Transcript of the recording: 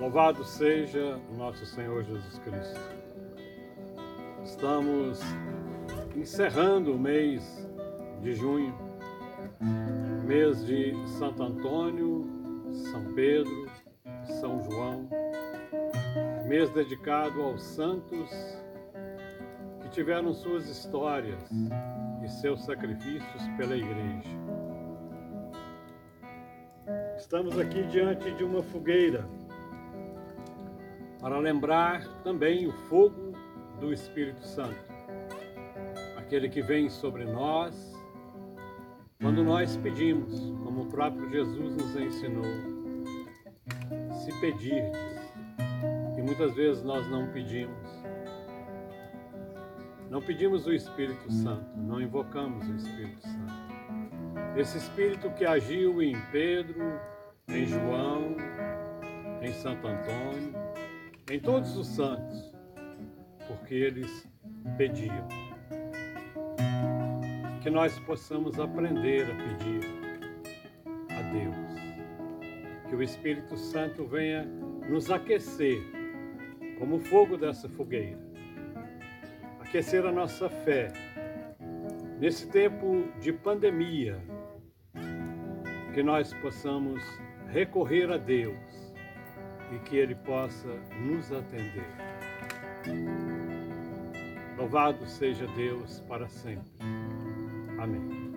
Louvado seja o nosso Senhor Jesus Cristo. Estamos encerrando o mês de junho, mês de Santo Antônio, São Pedro, São João, mês dedicado aos santos que tiveram suas histórias e seus sacrifícios pela Igreja. Estamos aqui diante de uma fogueira para lembrar também o fogo do Espírito Santo, aquele que vem sobre nós quando nós pedimos, como o próprio Jesus nos ensinou, se pedirdes, e muitas vezes nós não pedimos. Não pedimos o Espírito Santo, não invocamos o Espírito Santo. Esse Espírito que agiu em Pedro, em João, em Santo Antônio, em todos os santos, porque eles pediam. Que nós possamos aprender a pedir a Deus. Que o Espírito Santo venha nos aquecer, como o fogo dessa fogueira. Aquecer a nossa fé. Nesse tempo de pandemia, que nós possamos recorrer a Deus e que Ele possa nos atender. Louvado seja Deus para sempre. Amém.